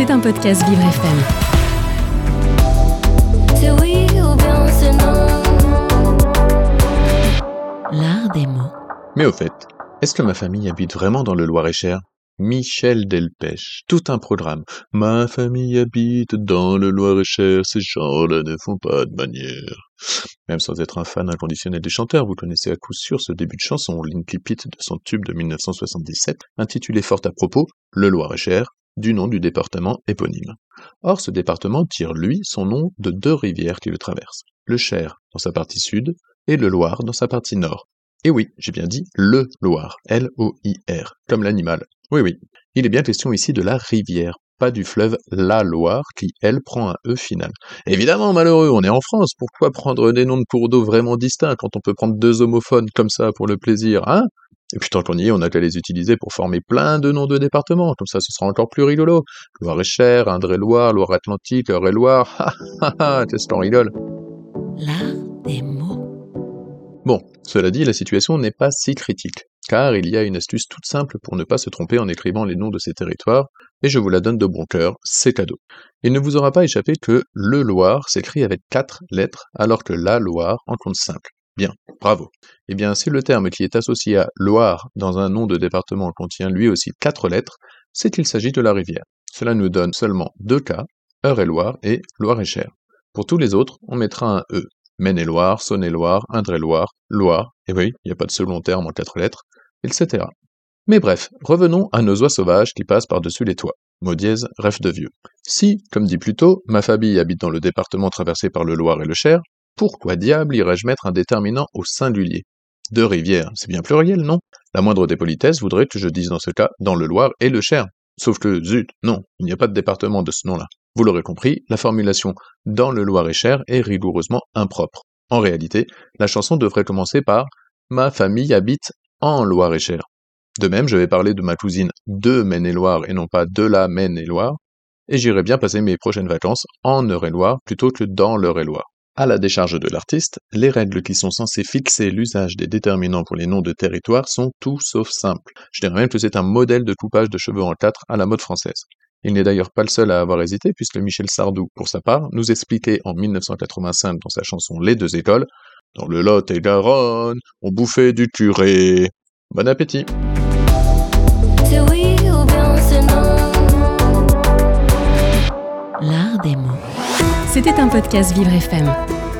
C'est un podcast Vivre FM. C'est oui ou bien c'est non. L'art des mots. Mais au fait, est-ce que ma famille habite vraiment dans le Loir-et-Cher? Michel Delpech, tout un programme. Ma famille habite dans le Loir-et-Cher, ces gens-là ne font pas de manière. Même sans être un fan inconditionnel des chanteurs, vous connaissez à coup sûr ce début de chanson, l'incipit de son tube de 1977, intitulé fort à propos Le Loir-et-Cher, du nom du département éponyme. Or, ce département tire, lui, son nom de deux rivières qui le traversent. Le Cher dans sa partie sud et le Loir dans sa partie nord. Et oui, j'ai bien dit le Loir, L-O-I-R, comme l'animal. Oui, oui. Il est bien question ici de la rivière, pas du fleuve la Loire, qui, elle, prend un E final. Évidemment, malheureux, on est en France, pourquoi prendre des noms de cours d'eau vraiment distincts quand on peut prendre deux homophones comme ça pour le plaisir, hein? Et puis tant qu'on y est, on a qu'à les utiliser pour former plein de noms de départements, comme ça ce sera encore plus rigolo. Loire-et-Cher, Indre-et-Loire, Loire-Atlantique, Eure-et-Loire, ha ha ha, qu'est-ce qu'on rigole L'art des mots. Bon, cela dit, la situation n'est pas si critique, car il y a une astuce toute simple pour ne pas se tromper en écrivant les noms de ces territoires, et je vous la donne de bon cœur, c'est cadeau. Il ne vous aura pas échappé que le Loire s'écrit avec quatre lettres, alors que la Loire en compte cinq. Bravo. Eh bien, si le terme qui est associé à Loire dans un nom de département contient lui aussi quatre lettres, c'est qu'il s'agit de la rivière. Cela nous donne seulement deux cas, Eure-et-Loire et Loire-et-Cher. Pour tous les autres, on mettra un E. Maine-et-Loire, Saône-et-Loire, Indre-et-Loire, Loire, et oui, il n'y a pas de second terme en quatre lettres, etc. Mais bref, revenons à nos oies sauvages qui passent par-dessus les toits. Mot dièse, rêve de vieux. Si, comme dit plus tôt, ma famille habite dans le département traversé par le Loire et le Cher, pourquoi diable irais-je mettre un déterminant au singulier? Deux rivières, c'est bien pluriel, non? La moindre des politesses voudrait que je dise dans ce cas dans le Loire et le Cher. Sauf que, zut, non, il n'y a pas de département de ce nom-là. Vous l'aurez compris, la formulation dans le Loir-et-Cher est rigoureusement impropre. En réalité, la chanson devrait commencer par Ma famille habite en Loire-et-Cher. De même, je vais parler de ma cousine de Maine-et-Loire et non pas de la Maine-et-Loire, et j'irai bien passer mes prochaines vacances en Eure-et-Loire plutôt que dans l'Eure-et-Loire. À la décharge de l'artiste, les règles qui sont censées fixer l'usage des déterminants pour les noms de territoire sont tout sauf simples. Je dirais même que c'est un modèle de coupage de cheveux en quatre à la mode française. Il n'est d'ailleurs pas le seul à avoir hésité, puisque Michel Sardou, pour sa part, nous expliquait en 1985 dans sa chanson Les deux écoles Dans le Lot et Garonne, on bouffait du curé. Bon appétit. L'art des mots. C'était un podcast Vivre FM.